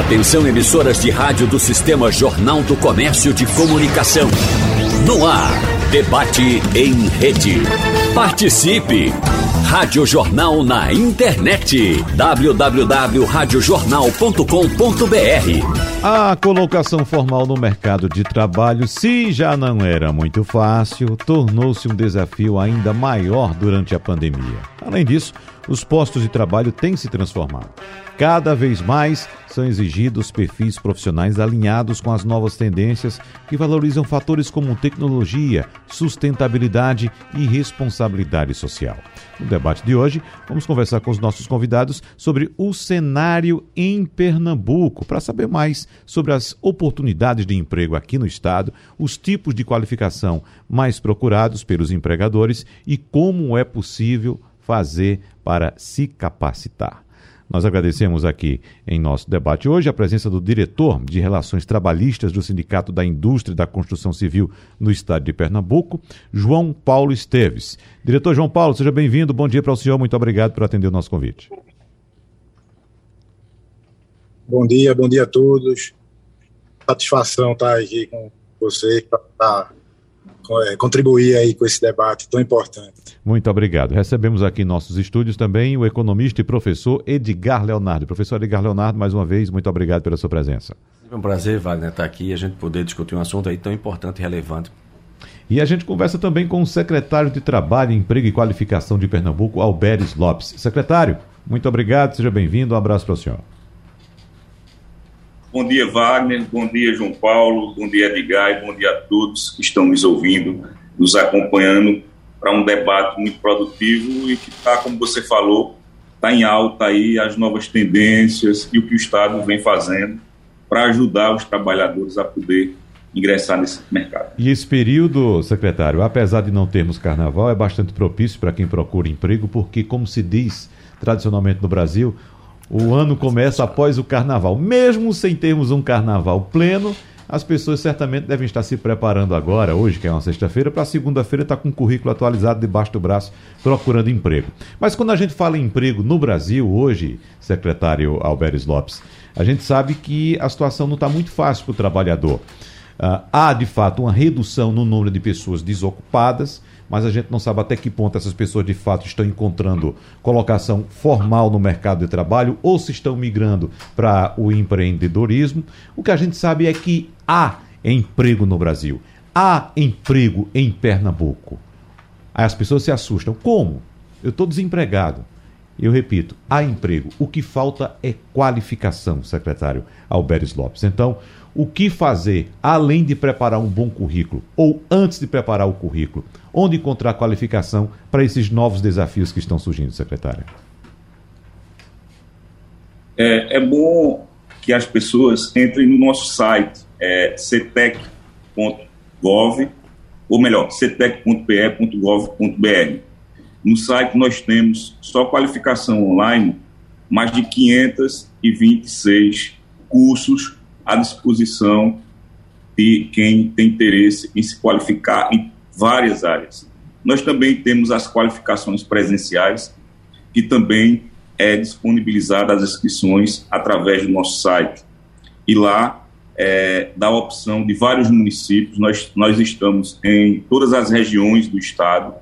Atenção emissoras de rádio do Sistema Jornal do Comércio de Comunicação. No ar, debate em rede. Participe! Rádio Jornal na internet. www.radiojornal.com.br A colocação formal no mercado de trabalho, se já não era muito fácil, tornou-se um desafio ainda maior durante a pandemia. Além disso, os postos de trabalho têm se transformado. Cada vez mais são exigidos perfis profissionais alinhados com as novas tendências que valorizam fatores como tecnologia, sustentabilidade e responsabilidade social. No debate de hoje, vamos conversar com os nossos convidados sobre o cenário em Pernambuco, para saber mais sobre as oportunidades de emprego aqui no estado, os tipos de qualificação mais procurados pelos empregadores e como é possível fazer para se capacitar. Nós agradecemos aqui em nosso debate hoje a presença do diretor de Relações Trabalhistas do Sindicato da Indústria da Construção Civil no estado de Pernambuco, João Paulo Esteves. Diretor João Paulo, seja bem-vindo. Bom dia para o senhor. Muito obrigado por atender o nosso convite. Bom dia, bom dia a todos. Satisfação estar aqui com você para contribuir aí com esse debate tão importante. Muito obrigado. Recebemos aqui em nossos estúdios também o economista e professor Edgar Leonardo. Professor Edgar Leonardo, mais uma vez, muito obrigado pela sua presença. É um prazer, Wagner, estar aqui e a gente poder discutir um assunto aí tão importante e relevante. E a gente conversa também com o secretário de Trabalho, Emprego e Qualificação de Pernambuco, Alberes Lopes. Secretário, muito obrigado, seja bem-vindo, um abraço para o senhor. Bom dia, Wagner. Bom dia, João Paulo. Bom dia, Edgar. Bom dia a todos que estão nos ouvindo, nos acompanhando para um debate muito produtivo e que está, como você falou, está em alta aí as novas tendências e o que o Estado vem fazendo para ajudar os trabalhadores a poder ingressar nesse mercado. E esse período, secretário, apesar de não termos carnaval, é bastante propício para quem procura emprego, porque, como se diz tradicionalmente no Brasil, o ano começa após o carnaval. Mesmo sem termos um carnaval pleno, as pessoas certamente devem estar se preparando agora, hoje, que é uma sexta-feira, para segunda-feira estar com o currículo atualizado debaixo do braço, procurando emprego. Mas quando a gente fala em emprego no Brasil, hoje, secretário Alberes Lopes, a gente sabe que a situação não está muito fácil para o trabalhador. Uh, há, de fato, uma redução no número de pessoas desocupadas, mas a gente não sabe até que ponto essas pessoas de fato estão encontrando colocação formal no mercado de trabalho ou se estão migrando para o empreendedorismo. O que a gente sabe é que há emprego no Brasil, há emprego em Pernambuco. Aí as pessoas se assustam. Como? Eu estou desempregado. Eu repito, há emprego. O que falta é qualificação, secretário Alberes Lopes. Então, o que fazer além de preparar um bom currículo ou antes de preparar o currículo? Onde encontrar qualificação para esses novos desafios que estão surgindo, secretária? É, é bom que as pessoas entrem no nosso site, é, cetec.gov, ou melhor, cetec.pe.gov.br. No site nós temos só qualificação online, mais de 526 cursos à disposição de quem tem interesse em se qualificar em várias áreas. Nós também temos as qualificações presenciais, que também é disponibilizada as inscrições através do nosso site. E lá é, dá a opção de vários municípios, nós, nós estamos em todas as regiões do estado,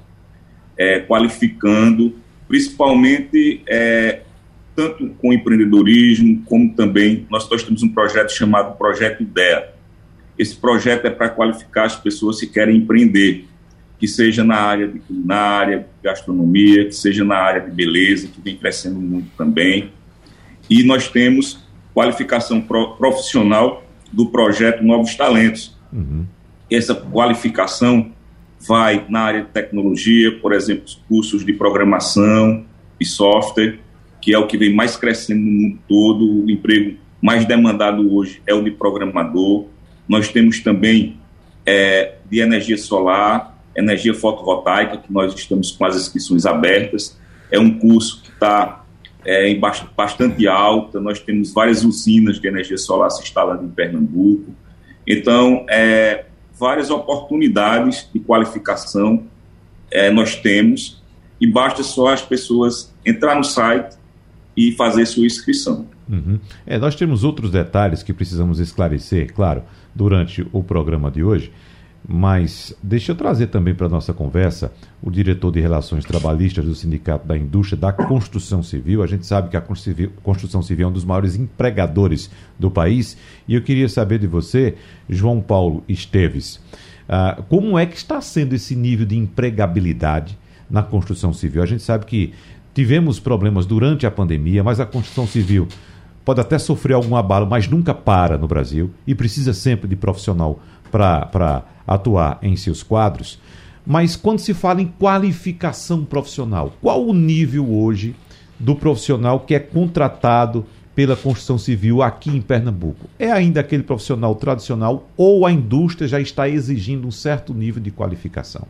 é, qualificando, principalmente é, tanto com empreendedorismo, como também nós, nós temos um projeto chamado Projeto IDEA. Esse projeto é para qualificar as pessoas que querem empreender, que seja na área de culinária, gastronomia, que seja na área de beleza, que vem crescendo muito também. E nós temos qualificação profissional do projeto Novos Talentos. Uhum. Essa qualificação vai na área de tecnologia, por exemplo, cursos de programação e software, que é o que vem mais crescendo no mundo todo, o emprego mais demandado hoje é o de programador. Nós temos também é, de energia solar, energia fotovoltaica, que nós estamos com as inscrições abertas. É um curso que está é, em bastante alta, nós temos várias usinas de energia solar se instalando em Pernambuco. Então, é, várias oportunidades de qualificação é, nós temos, e basta só as pessoas entrar no site e fazer sua inscrição. Uhum. É, nós temos outros detalhes que precisamos esclarecer, claro, durante o programa de hoje, mas deixa eu trazer também para a nossa conversa o diretor de Relações Trabalhistas do Sindicato da Indústria da Construção Civil. A gente sabe que a construção civil é um dos maiores empregadores do país e eu queria saber de você, João Paulo Esteves, uh, como é que está sendo esse nível de empregabilidade na construção civil? A gente sabe que tivemos problemas durante a pandemia, mas a construção civil pode até sofrer algum abalo, mas nunca para no Brasil e precisa sempre de profissional para atuar em seus quadros. Mas quando se fala em qualificação profissional, qual o nível hoje do profissional que é contratado pela construção civil aqui em Pernambuco? É ainda aquele profissional tradicional ou a indústria já está exigindo um certo nível de qualificação?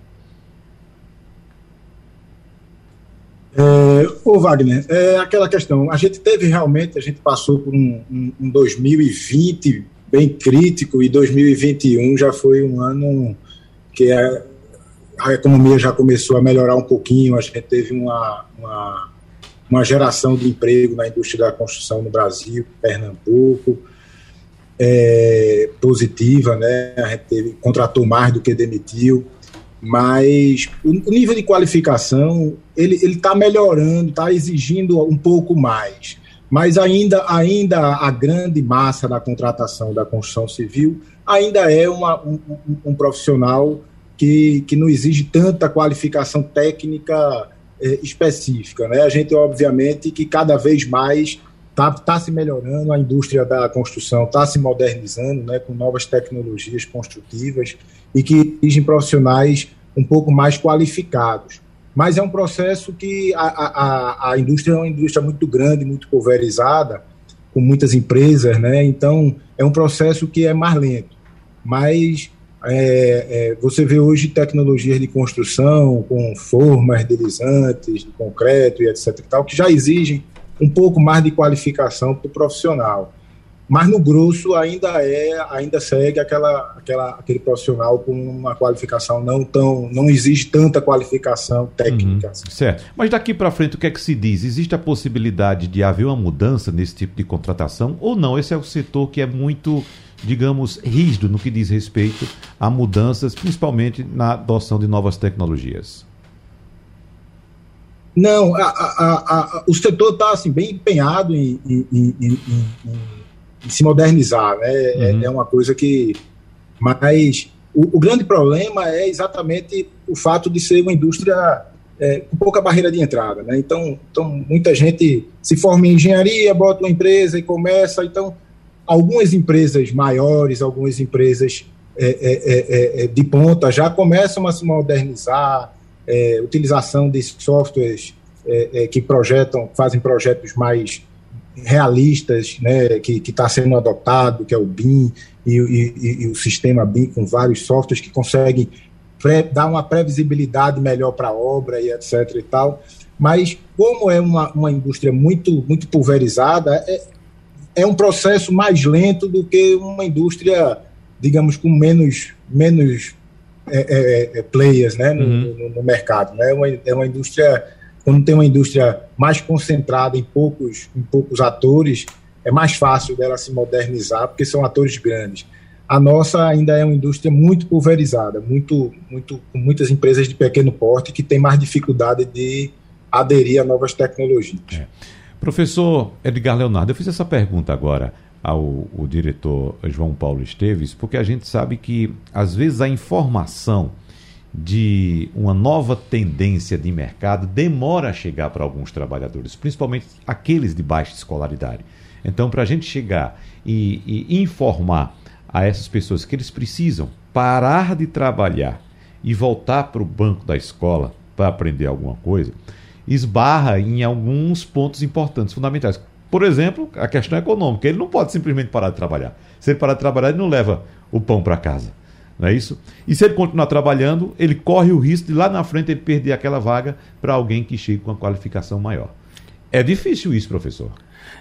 É, ô Wagner, é aquela questão. A gente teve realmente, a gente passou por um, um, um 2020 bem crítico e 2021 já foi um ano que a, a economia já começou a melhorar um pouquinho, a gente teve uma, uma, uma geração de emprego na indústria da construção no Brasil, Pernambuco, é, positiva, né? A gente teve, contratou mais do que demitiu, mas o, nível de qualificação ele está melhorando, está exigindo um pouco mais mas ainda, ainda a grande massa da contratação da construção civil ainda é uma, um, um, profissional que, que não exige tanta qualificação técnica eh, específica. Né? A gente, obviamente, que cada vez mais está tá se melhorando, a indústria da construção está se modernizando né, com novas tecnologias construtivas e que exigem profissionais um pouco mais qualificados mas é um processo que a, a, a indústria é uma indústria muito grande, muito pulverizada, com muitas empresas, né? Então é um processo que é mais lento. Mas é, é, você vê hoje tecnologias de construção com formas deslizantes, de concreto e etc. E tal, que já exigem um pouco mais de qualificação para o profissional mas no grosso ainda é, ainda segue aquela, aquela, aquele profissional com uma qualificação não tão, não exige tanta qualificação técnica. Uhum, certo. Mas daqui para frente o que é que se diz? Existe a possibilidade de haver uma mudança nesse tipo de contratação ou não? Esse é o setor que é muito, digamos, rígido no que diz respeito a mudanças, principalmente na adoção de novas tecnologias. Não, a, a, a, o setor está assim, bem empenhado em, em, em, em se modernizar, né? É, uhum. É, é, uma coisa que. Mas o, o, grande problema é exatamente o fato de ser uma indústria é, com pouca barreira de entrada, né? Então, então, muita gente se forma em engenharia, bota uma empresa e começa. Então, algumas empresas maiores, algumas empresas é, é, é de ponta já começam a se modernizar, utilização de softwares que projetam, fazem projetos mais realistas, né, que está sendo adotado, que é o BIM e, e, e, o sistema BIM com vários softwares que conseguem dar uma previsibilidade melhor para a obra e etc e tal. Mas como é uma, uma indústria muito muito pulverizada, é, é um processo mais lento do que uma indústria, digamos, com menos menos é, é, é players, né, no, uhum. no, no mercado. Né? É uma, é uma indústria quando tem uma indústria mais concentrada em poucos, em poucos atores, é mais fácil dela se modernizar, porque são atores grandes. A nossa ainda é uma indústria muito pulverizada, muito, muito, com muitas empresas de pequeno porte que têm mais dificuldade de aderir a novas tecnologias. É. Professor Edgar Leonardo, eu fiz essa pergunta agora ao, diretor João Paulo Esteves, porque a gente sabe que, às vezes, a informação de uma nova tendência de mercado demora a chegar para alguns trabalhadores, principalmente aqueles de baixa escolaridade. Então, para a gente chegar e, e, informar a essas pessoas que eles precisam parar de trabalhar e voltar para o banco da escola para aprender alguma coisa, esbarra em alguns pontos importantes, fundamentais. Por exemplo, a questão econômica. Ele não pode simplesmente parar de trabalhar. Se ele parar de trabalhar, ele não leva o pão para casa. Não é isso? E se ele continuar trabalhando, ele corre o risco de lá na frente ele perder aquela vaga para alguém que chegue com uma qualificação maior. É difícil isso, professor.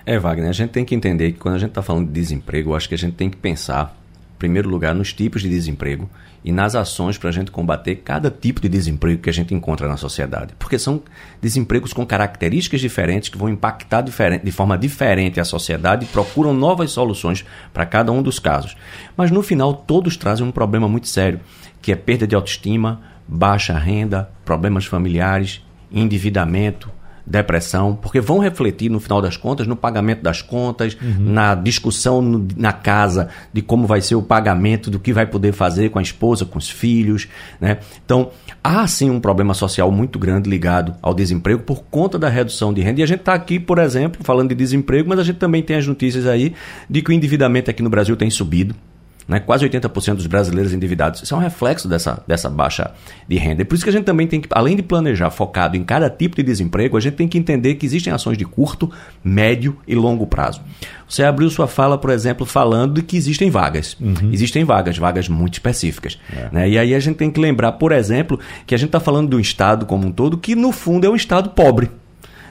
É, Wagner, a gente tem que entender que quando a gente está falando de desemprego, eu acho que a gente tem que pensar primeiro lugar, nos tipos de desemprego e nas ações para a gente combater cada tipo de desemprego que a gente encontra na sociedade. Porque são desempregos com características diferentes que vão impactar diferente, de forma diferente a sociedade e procuram novas soluções para cada um dos casos. Mas no final, todos trazem um problema muito sério, que é perda de autoestima, baixa renda, problemas familiares, endividamento, depressão, porque vão refletir no final das contas no pagamento das contas, uhum. na discussão no, na casa de como vai ser o pagamento, do que vai poder fazer com a esposa, com os filhos, né? Então, há sim um problema social muito grande ligado ao desemprego por conta da redução de renda. E a gente está aqui, por exemplo, falando de desemprego, mas a gente também tem as notícias aí de que o endividamento aqui no Brasil tem subido né? quase 80% dos brasileiros endividados. Isso é um reflexo dessa, dessa baixa de renda. E por isso que a gente também tem que, além de planejar focado em cada tipo de desemprego, a gente tem que entender que existem ações de curto, médio e longo prazo. Você abriu sua fala, por exemplo, falando de que existem vagas. Uhum. Existem vagas, vagas muito específicas. É. Né? E aí a gente tem que lembrar, por exemplo, que a gente está falando de um Estado como um todo que, no fundo, é um Estado pobre.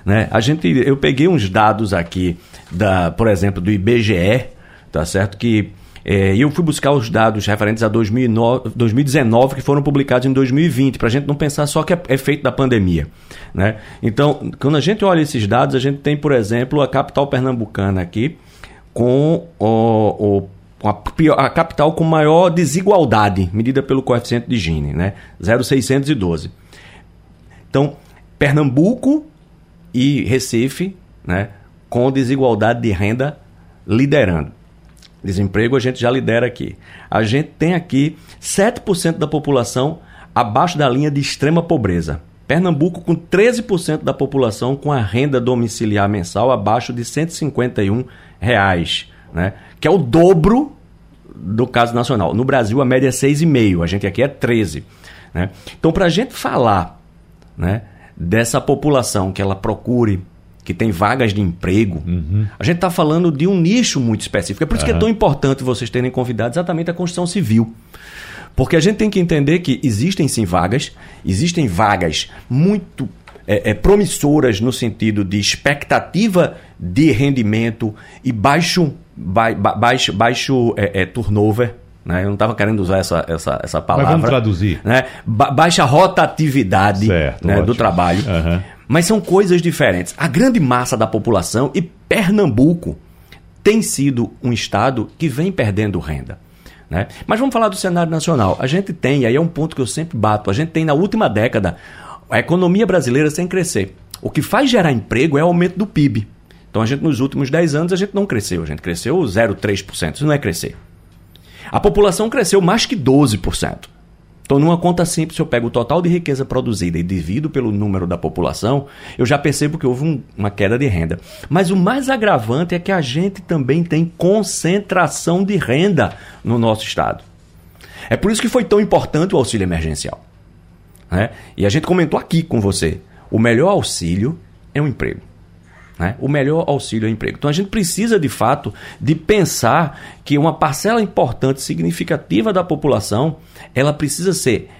Né? A gente, eu peguei uns dados aqui, da, por exemplo, do IBGE, tá certo? Que é, eu fui buscar os dados referentes a 2009, 2019 que foram publicados em 2020, para a gente não pensar só que é efeito da pandemia. Né? Então, quando a gente olha esses dados, a gente tem, por exemplo, a capital pernambucana aqui com o, o a, a, capital com maior desigualdade, medida pelo coeficiente de Gini, né? 0,612. Então, Pernambuco e Recife, né, com desigualdade de renda liderando. Desemprego a gente já lidera aqui. A gente tem aqui 7% da população abaixo da linha de extrema pobreza. Pernambuco com 13% da população com a renda domiciliar mensal abaixo de 151 reais, né? que é o dobro do caso nacional. No Brasil a média é 6,5, a gente aqui é 13. Né? Então, para a gente falar né, dessa população que ela procure que tem vagas de emprego. Uhum. A gente está falando de um nicho muito específico. É por isso uhum. que é tão importante vocês terem convidado exatamente a construção civil. Porque a gente tem que entender que existem sim vagas, existem vagas muito é, é, promissoras no sentido de expectativa de rendimento e baixo, ba, baixo, baixo é, é turnover. Né? Eu não estava querendo usar essa, essa, essa palavra. Mas vamos traduzir. Né? Ba baixa rotatividade certo, né, do trabalho. Uhum. Mas são coisas diferentes. A grande massa da população e Pernambuco tem sido um estado que vem perdendo renda. Né? Mas vamos falar do cenário nacional. A gente tem, aí é um ponto que eu sempre bato, a gente tem na última década a economia brasileira sem crescer. O que faz gerar emprego é o aumento do PIB. Então a gente nos últimos 10 anos a gente não cresceu, a gente cresceu 0,3%. Isso não é crescer. A população cresceu mais que 12%. Então, numa conta simples, eu pego o total de riqueza produzida e divido pelo número da população, eu já percebo que houve um, uma queda de renda. Mas o mais agravante é que a gente também tem concentração de renda no nosso estado. É por isso que foi tão importante o auxílio emergencial. Né? E a gente comentou aqui com você: o melhor auxílio é um emprego. Né? O melhor auxílio é emprego. Então a gente precisa de fato de pensar que uma parcela importante, significativa da população, ela precisa ser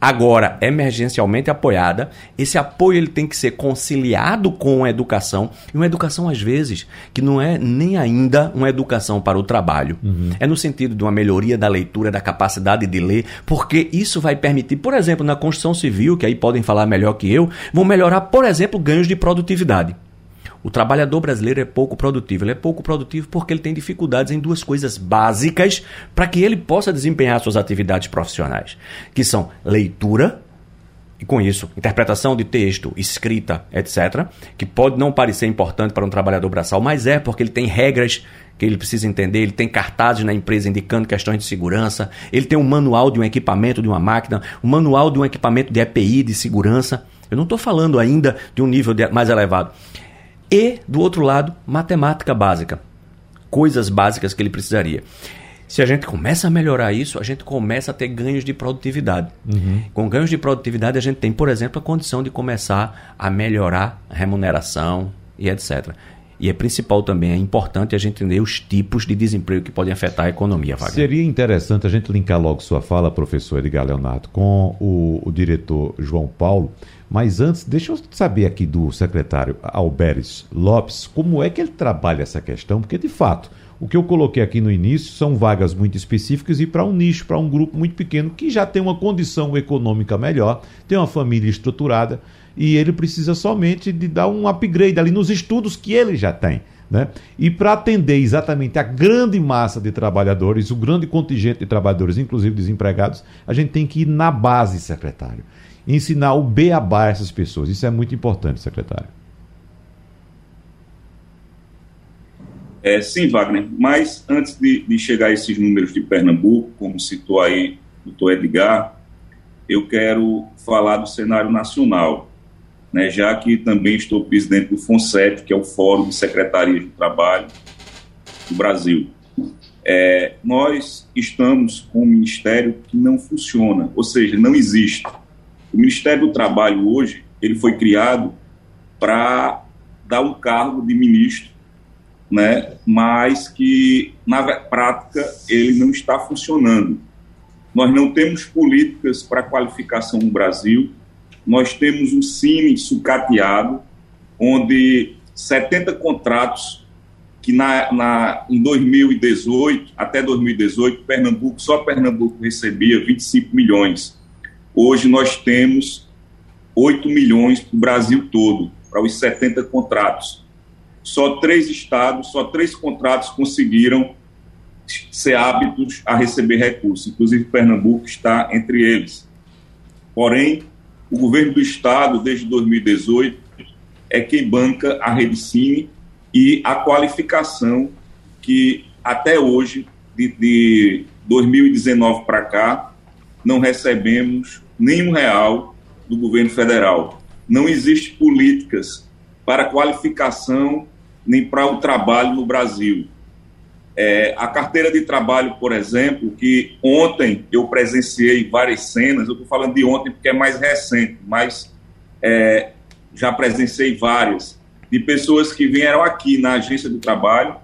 agora emergencialmente apoiada. Esse apoio ele tem que ser conciliado com a educação e uma educação às vezes que não é nem ainda uma educação para o trabalho. Uhum. É no sentido de uma melhoria da leitura, da capacidade de ler, porque isso vai permitir, por exemplo, na construção civil, que aí podem falar melhor que eu, vão melhorar, por exemplo, ganhos de produtividade. O trabalhador brasileiro é pouco produtivo. Ele é pouco produtivo porque ele tem dificuldades em duas coisas básicas para que ele possa desempenhar suas atividades profissionais, que são leitura e com isso, interpretação de texto, escrita, etc., que pode não parecer importante para um trabalhador braçal, mas é porque ele tem regras que ele precisa entender, ele tem cartazes na empresa indicando questões de segurança, ele tem um manual de um equipamento de uma máquina, um manual de um equipamento de EPI de segurança. Eu não estou falando ainda de um nível mais elevado. E, do outro lado, matemática básica. Coisas básicas que ele precisaria. Se a gente começa a melhorar isso, a gente começa a ter ganhos de produtividade. Uhum. Com ganhos de produtividade, a gente tem, por exemplo, a condição de começar a melhorar a remuneração e etc. E é principal também, é importante a gente entender os tipos de desemprego que podem afetar a economia, Wagner. Seria interessante a gente linkar logo sua fala, professor Edgar Leonardo, com o, o diretor João Paulo, Mas antes, deixa eu saber aqui do secretário Alberes Lopes como é que ele trabalha essa questão, porque de fato o que eu coloquei aqui no início são vagas muito específicas e para um nicho, para um grupo muito pequeno que já tem uma condição econômica melhor, tem uma família estruturada e ele precisa somente de dar um upgrade ali nos estudos que ele já tem. Né? E para atender exatamente a grande massa de trabalhadores, o grande contingente de trabalhadores, inclusive desempregados, a gente tem que ir na base, secretário. Ensinar o beabá a essas pessoas. Isso é muito importante, secretário. É, sim, Wagner, mas antes de, de, chegar a esses números de Pernambuco, como citou aí o doutor Edgar, eu quero falar do cenário nacional, né, já que também estou presidente do FONSET, que é o Fórum de Secretarias de Trabalho do Brasil. É, nós estamos com um ministério que não funciona, ou seja, não existe. O Ministério do Trabalho hoje, ele foi criado para dar um cargo de ministro né, mas que na prática ele não está funcionando. Nós não temos políticas para qualificação no Brasil, nós temos um CIMI sucateado, onde 70 contratos que na, na, em 2018, até 2018, Pernambuco, só Pernambuco recebia 25 milhões. Hoje nós temos 8 milhões para o Brasil todo, para os 70 contratos só três estados, só três contratos conseguiram ser hábitos a receber recursos, inclusive Pernambuco está entre eles. Porém, o governo do estado, desde 2018, é quem banca a rede Cine e a qualificação que até hoje, de, de 2019 para cá, não recebemos nenhum real do governo federal. Não existe políticas para qualificação nem para o trabalho no Brasil. É, a carteira de trabalho, por exemplo, que ontem eu presenciei várias cenas, eu estou falando de ontem porque é mais recente, mas é, já presenciei várias, de pessoas que vieram aqui na agência do trabalho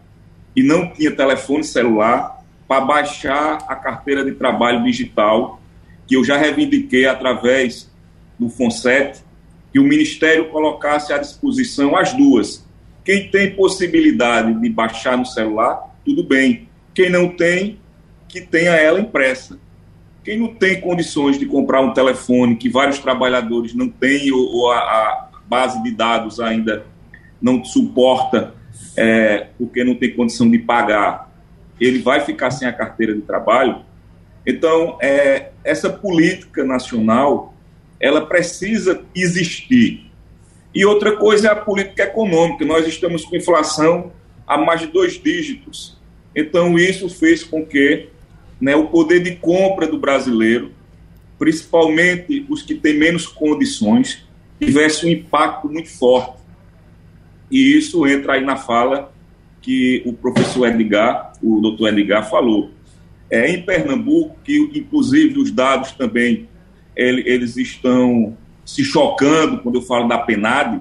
e não tinha telefone celular para baixar a carteira de trabalho digital, que eu já reivindiquei através do FONSET, que o Ministério colocasse à disposição as duas, quem tem possibilidade de baixar no celular, tudo bem. Quem não tem, que tenha ela impressa. Quem não tem condições de comprar um telefone, que vários trabalhadores não têm, ou, ou a, a, base de dados ainda não suporta, é, porque não tem condição de pagar, ele vai ficar sem a carteira de trabalho. Então, é, essa política nacional, ela precisa existir e outra coisa é a política econômica. Nós estamos com inflação a mais de dois dígitos. Então, isso fez com que né, o poder de compra do brasileiro, principalmente os que têm menos condições, tivesse um impacto muito forte. E isso entra aí na fala que o professor Edgar, o doutor Edgar, falou. É, em Pernambuco, que inclusive os dados também eles estão se chocando quando eu falo da PENAD,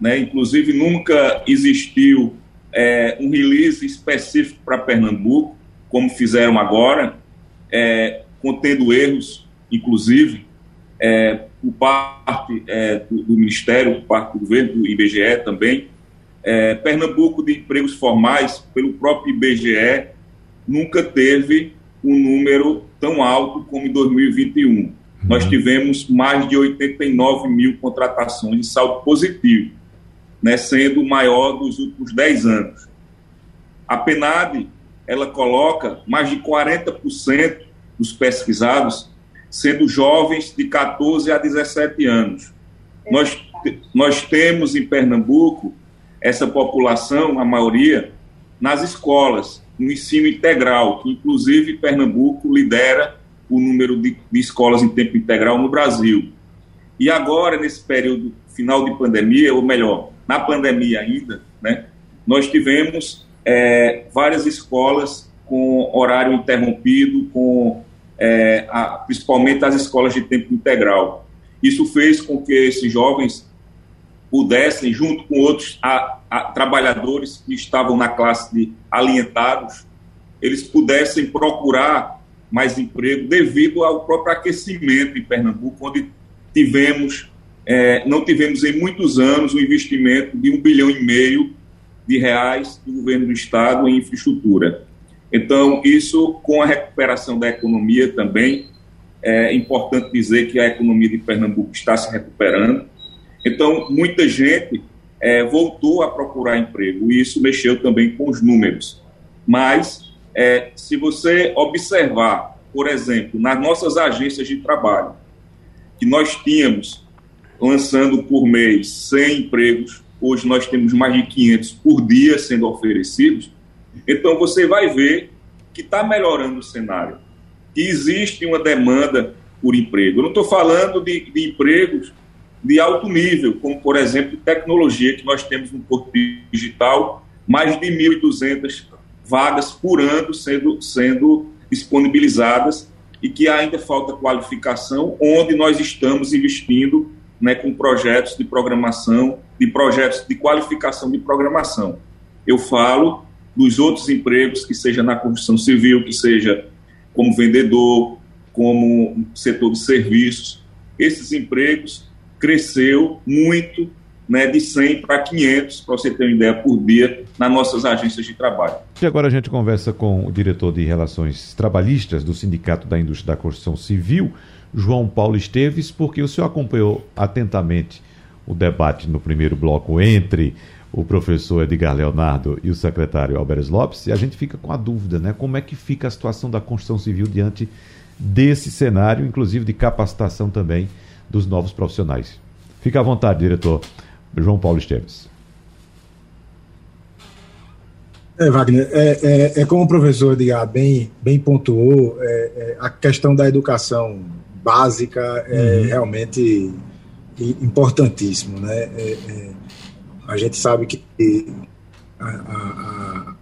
né? inclusive nunca existiu é, um release específico para Pernambuco, como fizeram agora, é, contendo erros, inclusive, é, por parte é, do, do, Ministério, por parte do governo, do IBGE também. É, Pernambuco de empregos formais, pelo próprio IBGE, nunca teve um número tão alto como em 2021 nós tivemos mais de 89 mil contratações de saldo positivo, né, sendo o maior dos últimos 10 anos. A PNAD, ela coloca mais de 40% dos pesquisados sendo jovens de 14 a 17 anos. Nós, nós temos em Pernambuco essa população, a maioria, nas escolas, no ensino integral, que inclusive Pernambuco lidera o número de, de escolas em tempo integral no Brasil. E agora, nesse período final de pandemia, ou melhor, na pandemia ainda, né, nós tivemos é, várias escolas com horário interrompido, com é, a, principalmente as escolas de tempo integral. Isso fez com que esses jovens pudessem, junto com outros a, a, trabalhadores que estavam na classe de alientados, eles pudessem procurar mais emprego devido ao próprio aquecimento em Pernambuco, onde tivemos é, não tivemos em muitos anos um investimento de um bilhão e meio de reais do governo do estado em infraestrutura. Então, isso com a recuperação da economia também, é importante dizer que a economia de Pernambuco está se recuperando. Então, muita gente é, voltou a procurar emprego e isso mexeu também com os números. Mas, é, se você observar, por exemplo, nas nossas agências de trabalho, que nós tínhamos lançando por mês 100 empregos, hoje nós temos mais de 500 por dia sendo oferecidos. Então você vai ver que está melhorando o cenário, que existe uma demanda por emprego. Eu não estou falando de, de, empregos de alto nível, como por exemplo tecnologia, que nós temos no Porto Digital, mais de 1.200 vagas por ano sendo, sendo disponibilizadas e que ainda falta qualificação, onde nós estamos investindo né, com projetos de programação, de projetos de qualificação de programação. Eu falo dos outros empregos, que seja na construção civil, que seja como vendedor, como setor de serviços. Esses empregos cresceu muito, né, de 100 para 500, para você ter uma ideia, por dia, nas nossas agências de trabalho. E agora a gente conversa com o diretor de Relações Trabalhistas do Sindicato da Indústria da Construção Civil, João Paulo Esteves, porque o senhor acompanhou atentamente o debate no primeiro bloco entre o professor Edgar Leonardo e o secretário Alberes Lopes, e a gente fica com a dúvida, né? Como é que fica a situação da construção civil diante desse cenário, inclusive de capacitação também dos novos profissionais. Fica à vontade, diretor João Paulo Esteves. É, Wagner, é, é, é como o professor Edgar bem, bem pontuou, é, é a questão da educação básica é uhum. realmente importantíssimo. Né? É, é, a gente sabe que a, a,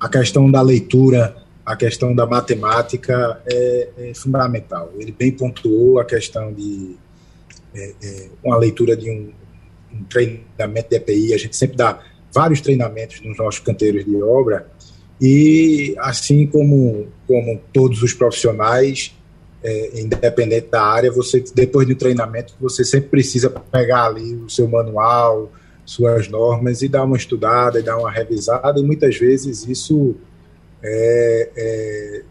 a, questão da leitura, a questão da matemática é, é fundamental. Ele bem pontuou a questão de é, é, uma leitura de um, um treinamento de EPI, a gente sempre dá vários treinamentos nos nossos canteiros de obra, e assim como, como todos os profissionais, é, independente da área, você depois do treinamento você sempre precisa pegar ali o seu manual, suas normas e dar uma estudada e dar uma revisada e muitas vezes isso é, é,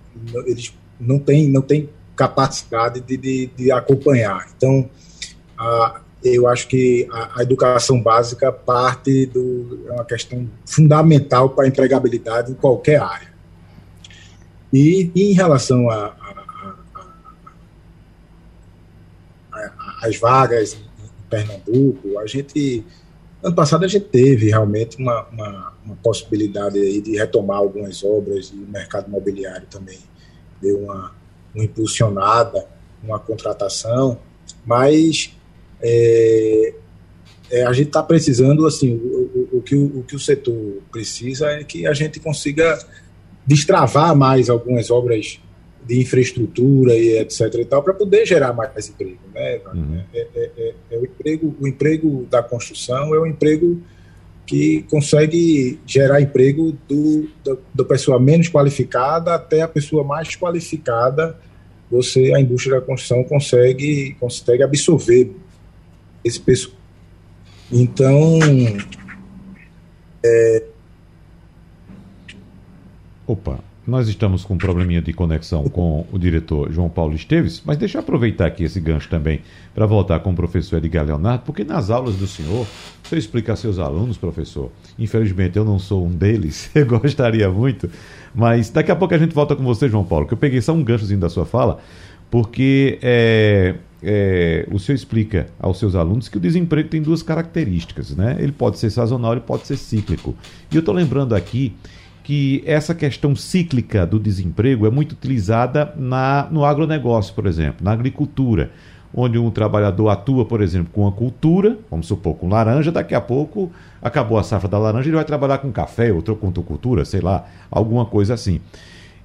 eles não têm não tem capacidade de, de, de acompanhar. Então, a, eu acho que a, a, educação básica parte do é uma questão fundamental para a empregabilidade em qualquer área. E, e em relação a, as vagas em, Pernambuco, a gente ano passado a gente teve realmente uma, uma, uma possibilidade aí de retomar algumas obras e o mercado imobiliário também deu uma, uma impulsionada, uma contratação, mas é, é, a gente está precisando, assim, o, o, o, que o, o que o setor precisa é que a gente consiga destravar mais algumas obras de infraestrutura e etc e tal para poder gerar mais emprego, né? Uhum. É, é, é, é, o emprego, o emprego da construção é um emprego que consegue gerar emprego do, da, da pessoa menos qualificada até a pessoa mais qualificada. Você, a indústria da construção consegue consegue absorver esse pessoal. Então, é... Opa, nós estamos com um probleminha de conexão com o diretor João Paulo Esteves, mas deixa eu aproveitar aqui esse gancho também para voltar com o professor Edgar Leonardo, porque nas aulas do senhor, você explica a seus alunos, professor. Infelizmente eu não sou um deles, eu gostaria muito, mas daqui a pouco a gente volta com você, João Paulo, que eu peguei só um ganchozinho da sua fala, porque é, é, o senhor explica aos seus alunos que o desemprego tem duas características, né? Ele pode ser sazonal e pode ser cíclico. E eu estou lembrando aqui que essa questão cíclica do desemprego é muito utilizada na, no agronegócio, por exemplo, na agricultura, onde um trabalhador atua, por exemplo, com a cultura, vamos supor, com laranja, daqui a pouco acabou a safra da laranja, ele vai trabalhar com café, ou com cultura, sei lá, alguma coisa assim.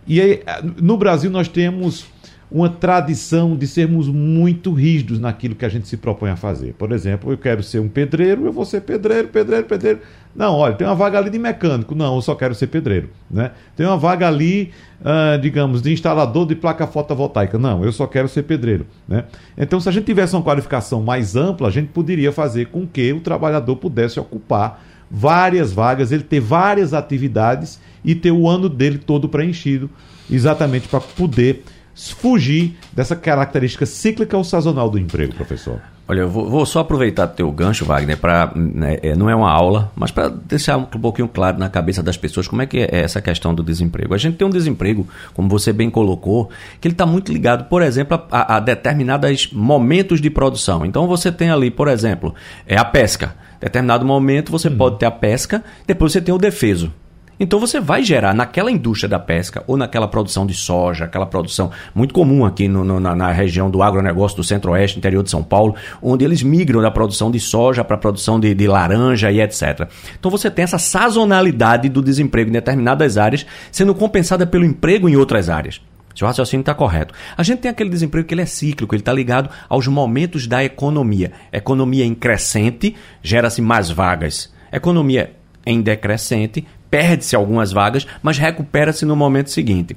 E aí, no Brasil nós temos uma tradição de sermos muito rígidos naquilo que a gente se propõe a fazer. Por exemplo, eu quero ser um pedreiro, eu vou ser pedreiro, pedreiro, pedreiro. Não, olha, tem uma vaga ali de mecânico. Não, eu só quero ser pedreiro. Né? Tem uma vaga ali, uh, digamos, de instalador de placa fotovoltaica. Não, eu só quero ser pedreiro. Né? Então, se a gente tivesse uma qualificação mais ampla, a gente poderia fazer com que o trabalhador pudesse ocupar várias vagas, ele ter várias atividades e ter o ano dele todo preenchido, exatamente para poder fugir dessa característica cíclica ou sazonal do emprego, professor. Olha, eu vou, vou só aproveitar teu gancho, Wagner, para né, é, não é uma aula, mas para deixar um pouquinho claro na cabeça das pessoas como é que é essa questão do desemprego. A gente tem um desemprego, como você bem colocou, que ele está muito ligado, por exemplo, a, a determinados momentos de produção. Então você tem ali, por exemplo, é a pesca. Determinado momento você hum. pode ter a pesca, depois você tem o defeso. Então você vai gerar naquela indústria da pesca ou naquela produção de soja, aquela produção muito comum aqui no, no, na, na, região do agronegócio do centro-oeste, interior de São Paulo, onde eles migram da produção de soja para a produção de, de laranja e etc. Então você tem essa sazonalidade do desemprego em determinadas áreas sendo compensada pelo emprego em outras áreas. Se o raciocínio está correto. A gente tem aquele desemprego que ele é cíclico, ele está ligado aos momentos da economia. Economia em crescente, gera-se mais vagas. Economia em decrescente, perde-se algumas vagas, mas recupera-se no momento seguinte.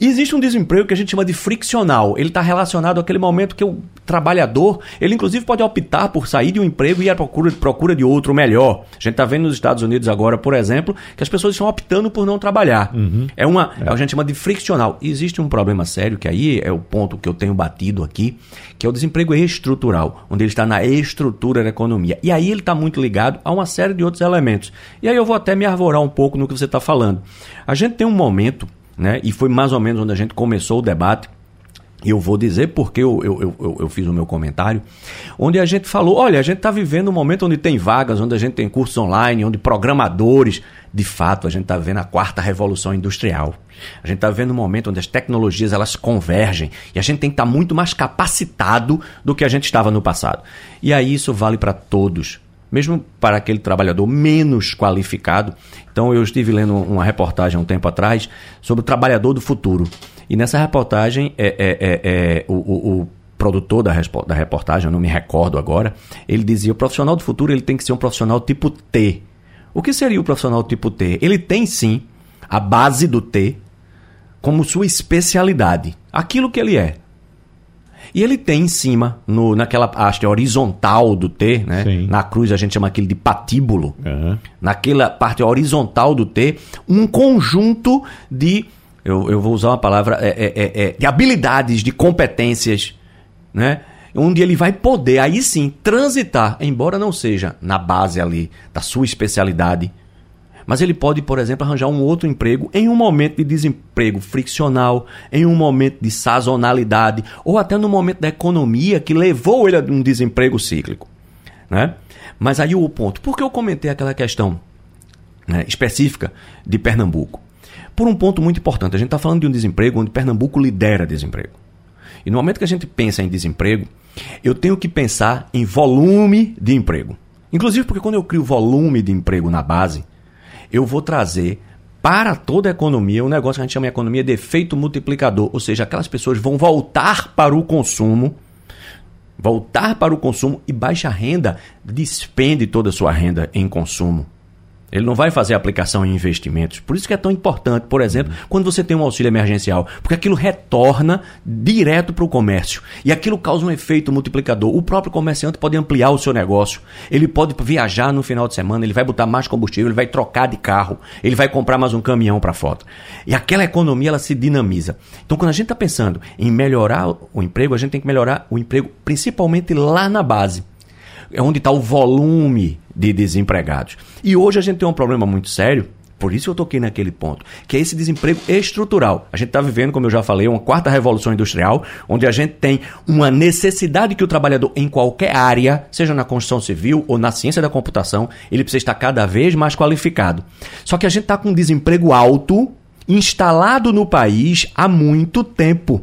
E existe um desemprego que a gente chama de friccional. Ele está relacionado àquele momento que o trabalhador, ele inclusive pode optar por sair de um emprego e ir à procura, procura de outro melhor. A gente está vendo nos Estados Unidos agora, por exemplo, que as pessoas estão optando por não trabalhar. Uhum. É uma, é. a gente chama de friccional. existe um problema sério, que aí é o ponto que eu tenho batido aqui, que é o desemprego estrutural, onde ele está na estrutura da economia. E aí ele está muito ligado a uma série de outros elementos. E aí eu vou até me arvorar um pouco no que você está falando. A gente tem um momento, né, e foi mais ou menos onde a gente começou o debate, e eu vou dizer porque eu, eu, eu, eu, fiz o meu comentário, onde a gente falou: olha, a gente está vivendo um momento onde tem vagas, onde a gente tem cursos online, onde programadores. De fato, a gente está vendo a quarta revolução industrial. A gente está vendo um momento onde as tecnologias elas convergem e a gente tem que estar tá muito mais capacitado do que a gente estava no passado. E aí isso vale para todos mesmo para aquele trabalhador menos qualificado. Então, eu estive lendo uma reportagem um tempo atrás sobre o trabalhador do futuro. E nessa reportagem, é, é, é, é o, o, o, produtor da, da reportagem, eu não me recordo agora, ele dizia: o profissional do futuro ele tem que ser um profissional tipo T. O que seria o profissional tipo T? Ele tem sim a base do T como sua especialidade, aquilo que ele é. E ele tem em cima, no, naquela haste horizontal do T, né? Na cruz a gente chama aquilo de patíbulo. Uhum. Naquela parte horizontal do T, um conjunto de. Eu, eu vou usar uma palavra. É, é, é, é, de habilidades, de competências, né? Onde ele vai poder, aí sim, transitar, embora não seja na base ali da sua especialidade, mas ele pode, por exemplo, arranjar um outro emprego em um momento de desemprego friccional, em um momento de sazonalidade, ou até no momento da economia que levou ele a um desemprego cíclico. Né? Mas aí o ponto, por que eu comentei aquela questão né, específica de Pernambuco? Por um ponto muito importante, a gente está falando de um desemprego onde Pernambuco lidera desemprego. E no momento que a gente pensa em desemprego, eu tenho que pensar em volume de emprego. Inclusive porque quando eu crio volume de emprego na base, eu vou trazer para toda a economia um negócio que a gente chama de economia de efeito multiplicador, ou seja, aquelas pessoas vão voltar para o consumo, voltar para o consumo e baixa renda despende toda a sua renda em consumo. Ele não vai fazer aplicação em investimentos. Por isso que é tão importante, por exemplo, quando você tem um auxílio emergencial, porque aquilo retorna direto para o comércio. E aquilo causa um efeito multiplicador. O próprio comerciante pode ampliar o seu negócio. Ele pode viajar no final de semana, ele vai botar mais combustível, ele vai trocar de carro, ele vai comprar mais um caminhão para foto. E aquela economia ela se dinamiza. Então, quando a gente está pensando em melhorar o emprego, a gente tem que melhorar o emprego principalmente lá na base é onde está o volume de desempregados. E hoje a gente tem um problema muito sério, por isso eu toquei naquele ponto, que é esse desemprego estrutural. A gente está vivendo, como eu já falei, uma quarta revolução industrial, onde a gente tem uma necessidade que o trabalhador, em qualquer área, seja na construção civil ou na ciência da computação, ele precisa estar cada vez mais qualificado. Só que a gente está com um desemprego alto, instalado no país há muito tempo.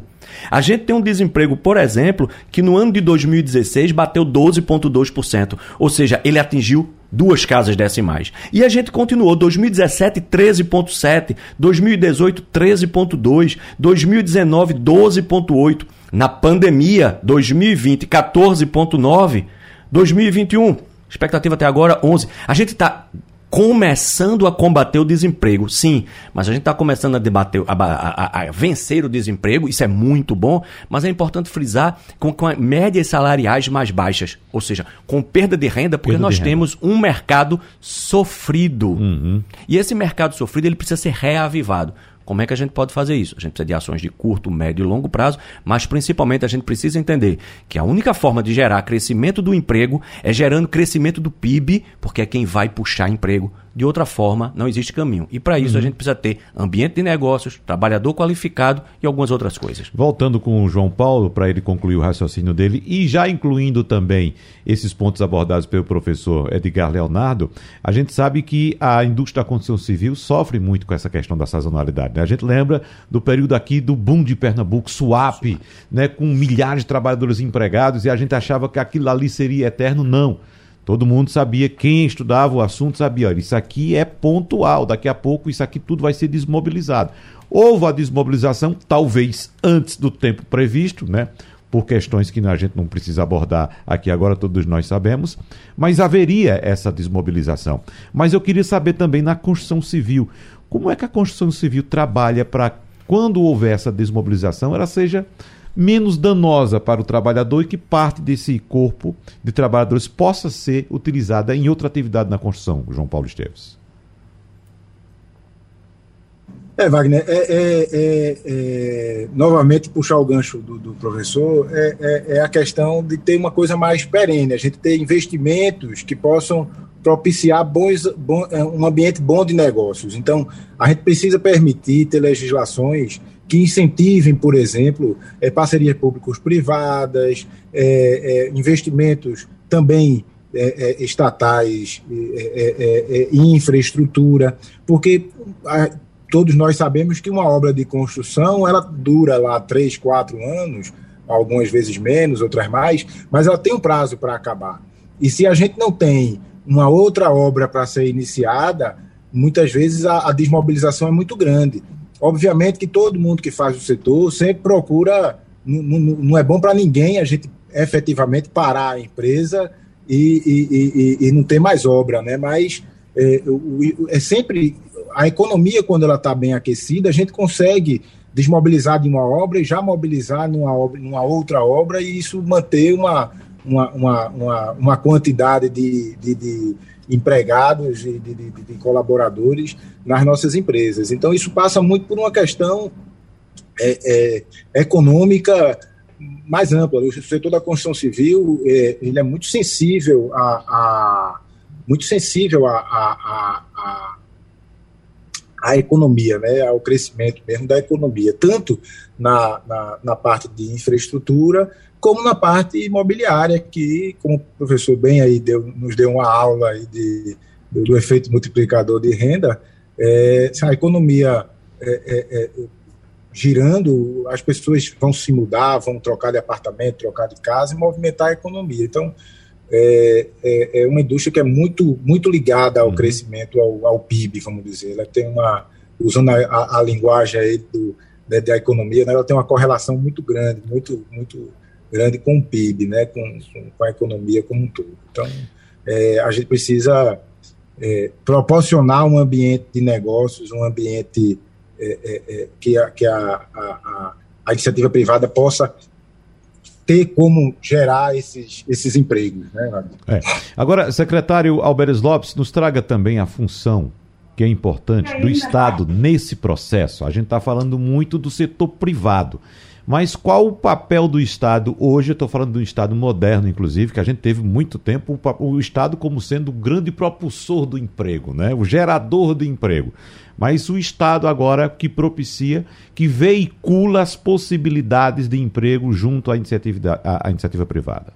A gente tem um desemprego, por exemplo, que no ano de 2016 bateu 12,2%, ou seja, ele atingiu duas casas decimais. E a gente continuou 2017 13.7, 2018 13.2, 2019 12.8. Na pandemia, 2020, 14,9. 2021, expectativa até agora, 11. A gente está começando a combater o desemprego, sim, mas a gente está começando a debater, a, a, a, vencer o desemprego, isso é muito bom, mas é importante frisar com, com médias salariais mais baixas, ou seja, com perda de renda, porque perda nós temos um mercado sofrido. Uhum. E esse mercado sofrido ele precisa ser reavivado. Como é que a gente pode fazer isso? A gente precisa de ações de curto, médio e longo prazo, mas principalmente a gente precisa entender que a única forma de gerar crescimento do emprego é gerando crescimento do PIB, porque é quem vai puxar emprego de outra forma, não existe caminho. E para isso uhum. a gente precisa ter ambiente de negócios, trabalhador qualificado e algumas outras coisas. Voltando com o João Paulo, para ele concluir o raciocínio dele, e já incluindo também esses pontos abordados pelo professor Edgar Leonardo, a gente sabe que a indústria da construção civil sofre muito com essa questão da sazonalidade. Né? A gente lembra do período aqui do boom de Pernambuco, SUAP, né, com milhares de trabalhadores empregados, e a gente achava que aquilo ali seria eterno. Não. Todo mundo sabia, quem estudava o assunto sabia, olha, isso aqui é pontual, daqui a pouco isso aqui tudo vai ser desmobilizado. Houve a desmobilização, talvez antes do tempo previsto, né? Por questões que a gente não precisa abordar aqui agora, todos nós sabemos, mas haveria essa desmobilização. Mas eu queria saber também na construção civil, como é que a construção civil trabalha para quando houver essa desmobilização, ela seja menos danosa para o trabalhador e que parte desse corpo de trabalhadores possa ser utilizada em outra atividade na construção, João Paulo Esteves. É, Wagner, é, é, é, é novamente puxar o gancho do, do professor, é, é, é, a questão de ter uma coisa mais perene, a gente ter investimentos que possam propiciar bons, bom, um ambiente bom de negócios. Então, a gente precisa permitir ter legislações que incentivem, por exemplo, é, parcerias públicos-privadas, é, é, investimentos também é, é, estatais em infraestrutura, porque a, todos nós sabemos que uma obra de construção ela dura lá três, quatro anos, algumas vezes menos, outras mais, mas ela tem um prazo para acabar. E se a gente não tem uma outra obra para ser iniciada, muitas vezes a, a desmobilização é muito grande. Obviamente que todo mundo que faz o setor sempre procura, não, não, não é bom para ninguém a gente efetivamente parar a empresa e, e, e, e não ter mais obra, né? Mas é, é sempre a economia, quando ela está bem aquecida, a gente consegue desmobilizar de uma obra e já mobilizar numa, obra, numa outra obra e isso manter uma, uma, uma, uma, uma quantidade de, de, de empregados e de, de, de, colaboradores nas nossas empresas. Então, isso passa muito por uma questão é, é, econômica mais ampla. O setor da construção civil é, ele é muito sensível a, a muito sensível a, a, a, a, economia, né, ao crescimento mesmo da economia, tanto na, na, na parte de infraestrutura como na parte imobiliária, que, como o professor bem aí deu, nos deu uma aula aí de, do, do efeito multiplicador de renda, é, a economia é, é, é, girando, as pessoas vão se mudar, vão trocar de apartamento, trocar de casa e movimentar a economia. Então, é, é, é uma indústria que é muito, muito ligada ao uhum. crescimento, ao, ao, PIB, vamos dizer. Ela tem uma, usando a, a, a linguagem aí do, da, da economia, né, ela tem uma correlação muito grande, muito, muito grande com o PIB, né, com, com a economia como um todo. Então, é, a gente precisa é, proporcionar um ambiente de negócios, um ambiente é, é, é que, a, que a, a, a, iniciativa privada possa ter como gerar esses, esses empregos. Né, é. Agora, secretário Alberes Lopes, nos traga também a função que é importante do Estado nesse processo. A gente está falando muito do setor privado. Mas qual o papel do Estado hoje? Estou falando do Estado moderno, inclusive, que a gente teve muito tempo o, o Estado como sendo o grande propulsor do emprego, né? o gerador do emprego. Mas o Estado agora que propicia, que veicula as possibilidades de emprego junto à iniciativa, à, à iniciativa privada.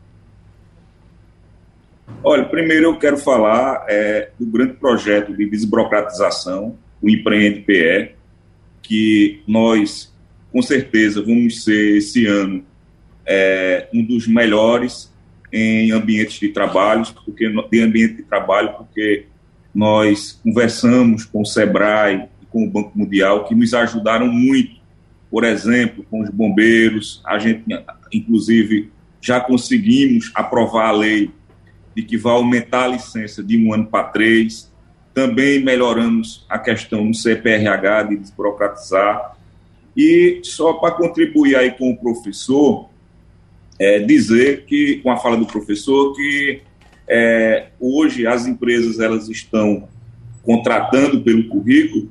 Olha, primeiro eu quero falar é, do grande projeto de desburocratização, o Empreende PE, que nós com certeza vamos ser esse ano é, um dos melhores em ambientes de trabalho, porque de ambiente de trabalho, porque nós conversamos com o Sebrae e com o Banco Mundial que nos ajudaram muito por exemplo, com os bombeiros, a gente, inclusive, já conseguimos aprovar a lei de que vai aumentar a licença de um ano para três. Também melhoramos a questão do CPRH de desburocratizar. E só para contribuir aí com o professor, é, dizer que, com a fala do professor, que é, hoje as empresas elas estão contratando pelo currículo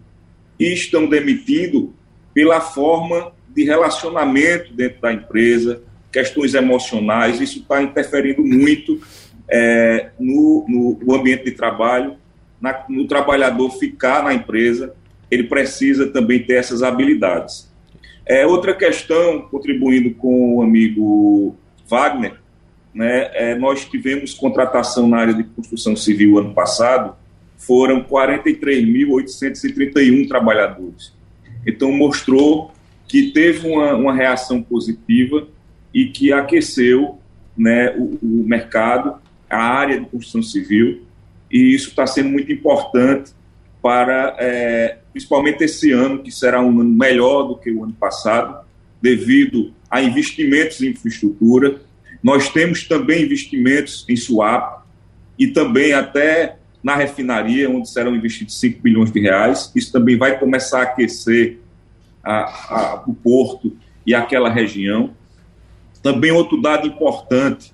e estão demitindo pela forma de relacionamento dentro da empresa, questões emocionais, isso está interferindo muito é, no, no, no, ambiente de trabalho, na, no trabalhador ficar na empresa, ele precisa também ter essas habilidades. É, outra questão, contribuindo com o amigo Wagner, né, é, nós tivemos contratação na área de construção civil ano passado, foram 43.831 trabalhadores. Então, mostrou que teve uma, uma reação positiva e que aqueceu né, o, o mercado, a área de construção civil, e isso está sendo muito importante para, é, principalmente esse ano, que será um ano melhor do que o ano passado, devido a investimentos em infraestrutura. Nós temos também investimentos em swap e também até na refinaria, onde serão investidos 5 bilhões de reais. Isso também vai começar a aquecer a, a, o porto e aquela região. Também outro dado importante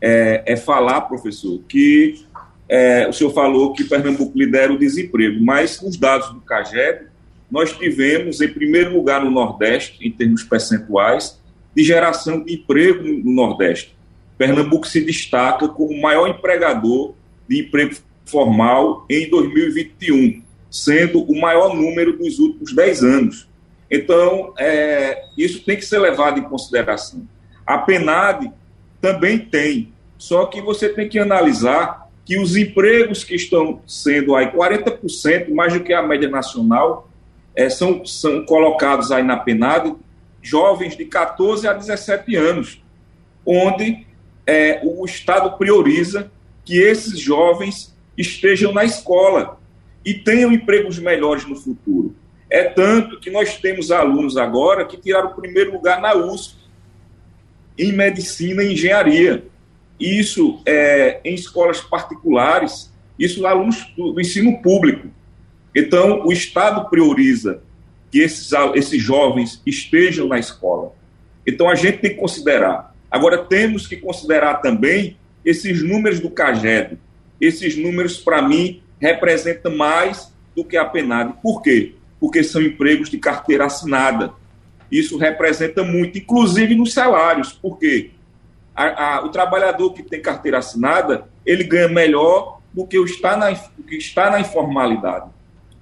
é, é falar, professor, que é, o senhor falou que Pernambuco lidera o desemprego, mas os dados do CAGED, nós tivemos, em primeiro lugar, no Nordeste, em termos percentuais, de geração de emprego no Nordeste. Pernambuco se destaca como o maior empregador de emprego formal em 2021, sendo o maior número dos últimos 10 anos. Então, é, isso tem que ser levado em consideração. A PENAD também tem, só que você tem que analisar que os empregos que estão sendo aí 40%, mais do que a média nacional, é, são, são colocados aí na PENAD jovens de 14 a 17 anos, onde é, o Estado prioriza que esses jovens estejam na escola e tenham empregos melhores no futuro. É tanto que nós temos alunos agora que tiraram o primeiro lugar na USP, em medicina e engenharia. Isso é, em escolas particulares, isso alunos do, do ensino público. Então, o Estado prioriza que esses, esses jovens estejam na escola. Então, a gente tem que considerar. Agora, temos que considerar também esses números do CAGED. Esses números, para mim, representam mais do que a PENAD. Por quê? Porque são empregos de carteira assinada. Isso representa muito, inclusive nos salários. Por quê? A, a, o trabalhador que tem carteira assinada, ele ganha melhor do que, o está na, que está na informalidade.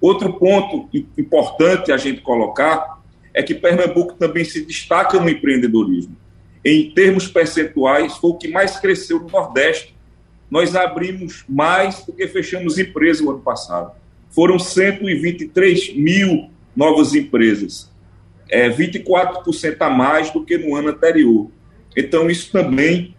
Outro ponto importante a gente colocar é que Pernambuco também se destaca no empreendedorismo. Em termos percentuais, foi o que mais cresceu no Nordeste. Nós abrimos mais do que fechamos empresas no ano passado. Foram 123 mil novas empresas, é 24% a mais do que no ano anterior. Então, isso também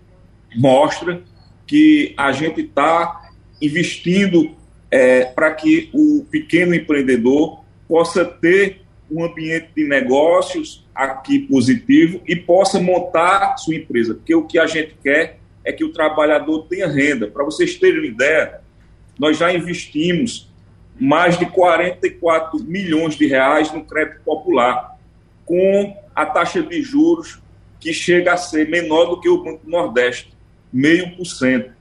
mostra que a gente está investindo é, para que o pequeno empreendedor possa ter um ambiente de negócios aqui positivo e possa montar sua empresa, porque o que a gente quer é que o trabalhador tenha renda. Para vocês terem uma ideia, nós já investimos mais de 44 milhões de reais no crédito popular, com a taxa de juros que chega a ser menor do que o Banco Nordeste, meio por cento.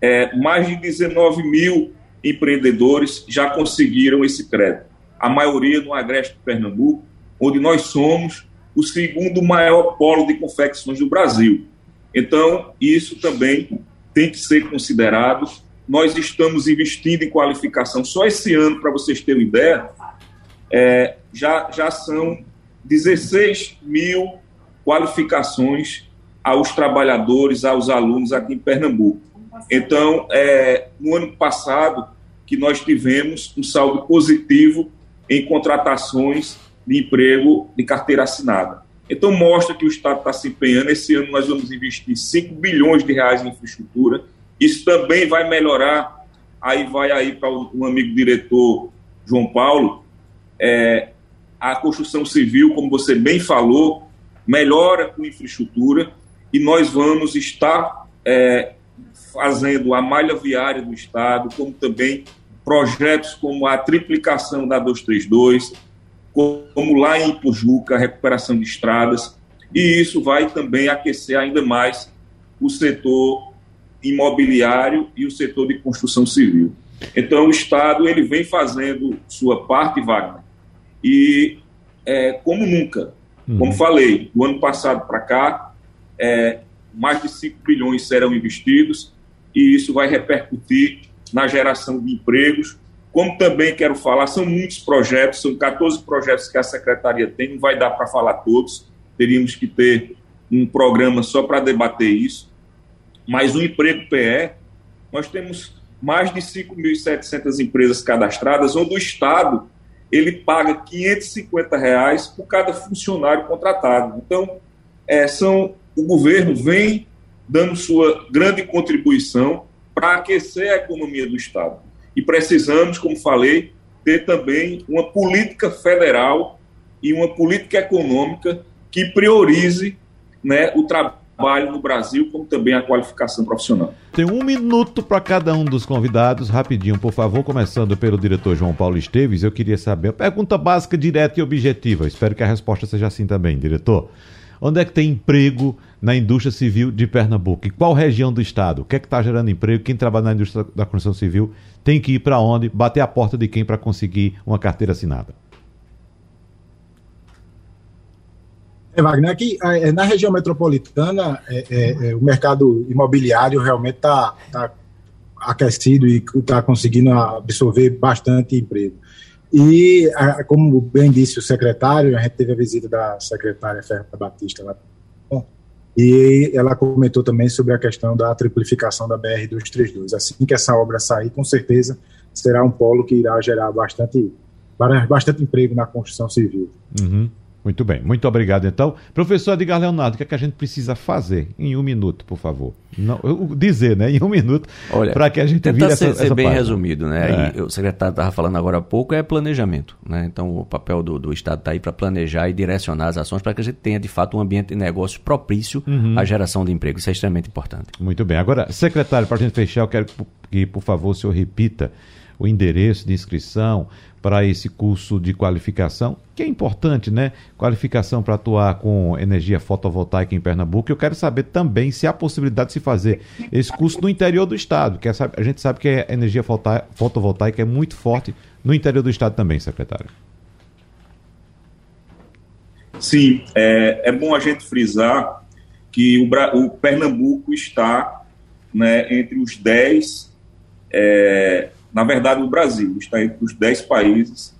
É, mais de 19 mil empreendedores já conseguiram esse crédito. A maioria no Agreste de Pernambuco, onde nós somos o segundo maior polo de confecções do Brasil. Então, isso também tem que ser considerado. Nós estamos investindo em qualificação. Só esse ano, para vocês terem ideia, é, já, já são 16 mil qualificações aos trabalhadores, aos alunos aqui em Pernambuco. Então, é, no ano passado, que nós tivemos um saldo positivo em contratações de emprego de carteira assinada. Então, mostra que o Estado está se empenhando. Esse ano nós vamos investir 5 bilhões de reais em infraestrutura. Isso também vai melhorar. Aí vai aí para o um amigo diretor João Paulo. É, a construção civil, como você bem falou, melhora com infraestrutura e nós vamos estar é, fazendo a malha viária do Estado, como também projetos como a triplicação da 232, como lá em Ipujuca, a recuperação de estradas, e isso vai também aquecer ainda mais o setor imobiliário e o setor de construção civil. Então, o Estado ele vem fazendo sua parte, Wagner, e é, como nunca, uhum. como falei, do ano passado para cá, é, mais de 5 bilhões serão investidos e isso vai repercutir na geração de empregos. Como também quero falar, são muitos projetos, são 14 projetos que a Secretaria tem, não vai dar para falar todos, teríamos que ter um programa só para debater isso. Mas o emprego PE, nós temos mais de 5.700 empresas cadastradas, onde o Estado ele paga 550 reais por cada funcionário contratado. Então, é, são, o governo vem dando sua grande contribuição para aquecer a economia do Estado. E precisamos, como falei, ter também uma política federal e uma política econômica que priorize né, o trabalho no Brasil, como também a qualificação profissional. Tem um minuto para cada um dos convidados, rapidinho, por favor, começando pelo diretor João Paulo Esteves. Eu queria saber, pergunta básica, direta e objetiva. Espero que a resposta seja assim também, diretor. Onde é que tem emprego na indústria civil de Pernambuco? Em qual região do estado? O que é que está gerando emprego? Quem trabalha na indústria da construção civil tem que ir para onde? Bater a porta de quem para conseguir uma carteira assinada? É, Wagner, aqui é, na região metropolitana, é, é, é o mercado imobiliário realmente está tá aquecido e está conseguindo absorver bastante emprego. E, como bem disse o secretário, a gente teve a visita da secretária Fernanda Batista lá. E ela comentou também sobre a questão da triplificação da BR-232. Assim que essa obra sair, com certeza será um polo que irá gerar bastante, bastante emprego na construção civil. Uhum. Muito bem, muito obrigado então. Professor Edgar Leonardo, o que, é que a gente precisa fazer em um minuto, por favor? Não, dizer, né, em um minuto, para que a gente vire essa, ser, ser bem página. resumido, né? É. o secretário estava falando agora há pouco, é planejamento, né? Então o papel do, do Estado está aí para planejar e direcionar as ações para que a gente tenha de fato um ambiente de negócio propício uhum. à geração de emprego. Isso é extremamente importante. Muito bem. Agora, secretário, para a gente fechar, eu quero que, por favor, o senhor repita o endereço de inscrição para esse curso de qualificação, que é importante, né? Qualificação para atuar com energia fotovoltaica em Pernambuco. Eu quero saber também se há possibilidade de se fazer esse curso no interior do estado, que é, a gente sabe que a energia fotovoltaica é muito forte no interior do estado também, secretário. Sim, é, é bom a gente frisar que o, o Pernambuco está né, entre os 10 é, na verdade, o Brasil está entre os 10 países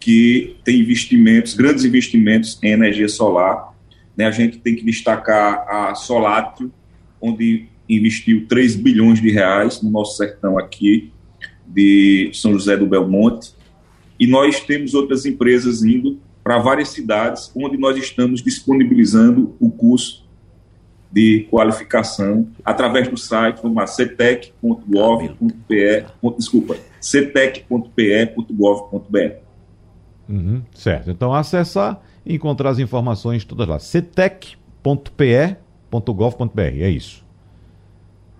que tem investimentos, grandes investimentos em energia solar. Né? A gente tem que destacar a Solatrio, onde investiu 3 bilhões de reais no nosso sertão aqui de São José do Belmonte. E nós temos outras empresas indo para várias cidades onde nós estamos disponibilizando o curso de qualificação através do site, vamos lá, cetec.gov.pe, desculpa, cetec.pe.gov.br. Uhum, certo. Então acessar e encontrar as informações todas lá. cetec.pe.gov.br, é isso.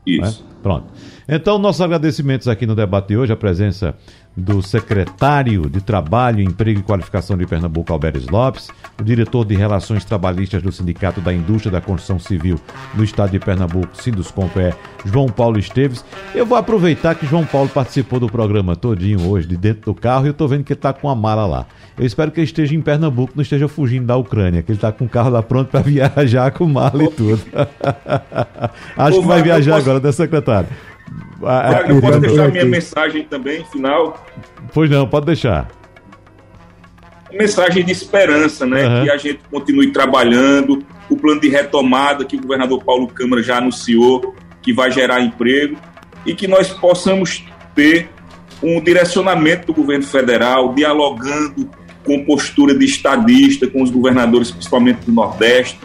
Isso. É? Pronto. Então, nossos agradecimentos aqui no debate de hoje, a presença do secretário de Trabalho, Emprego e Qualificação de Pernambuco, Alberes Lopes, o diretor de Relações Trabalhistas do Sindicato da Indústria da Construção Civil no estado de Pernambuco, Sinduscomp, João Paulo Esteves. Eu vou aproveitar que João Paulo participou do programa todinho hoje, de dentro do carro, e eu estou vendo que ele está com a mala lá. Eu espero que ele esteja em Pernambuco, não esteja fugindo da Ucrânia, que ele está com o carro lá pronto para viajar com mala e tudo. Acho que vai viajar agora, né, secretário? Eu posso deixar minha mensagem também, final? Pois não, pode deixar. Mensagem de esperança, né? Uhum. Que a gente continue trabalhando, o plano de retomada que o governador Paulo Câmara já anunciou, que vai gerar emprego, e que nós possamos ter um direcionamento do governo federal, dialogando com postura de estadista, com os governadores, principalmente do Nordeste,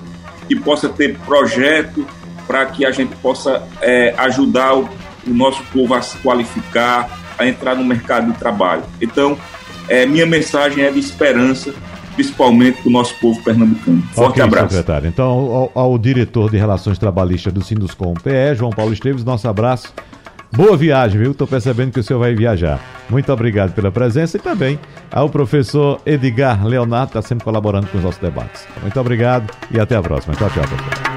que possa ter projeto para que a gente possa é, ajudar o o nosso povo a se qualificar, a entrar no mercado de trabalho. Então, é, minha mensagem é de esperança principalmente para o nosso povo pernambucano. Forte okay, abraço. secretário. Então, ao, ao, diretor de Relações Trabalhistas do Sinduscom PE, João Paulo Esteves, nosso abraço. Boa viagem, viu? Estou percebendo que o senhor vai viajar. Muito obrigado pela presença e também ao professor Edgar Leonardo, que está sempre colaborando com os nossos debates. Muito obrigado e até a próxima. Tchau, tchau, professor.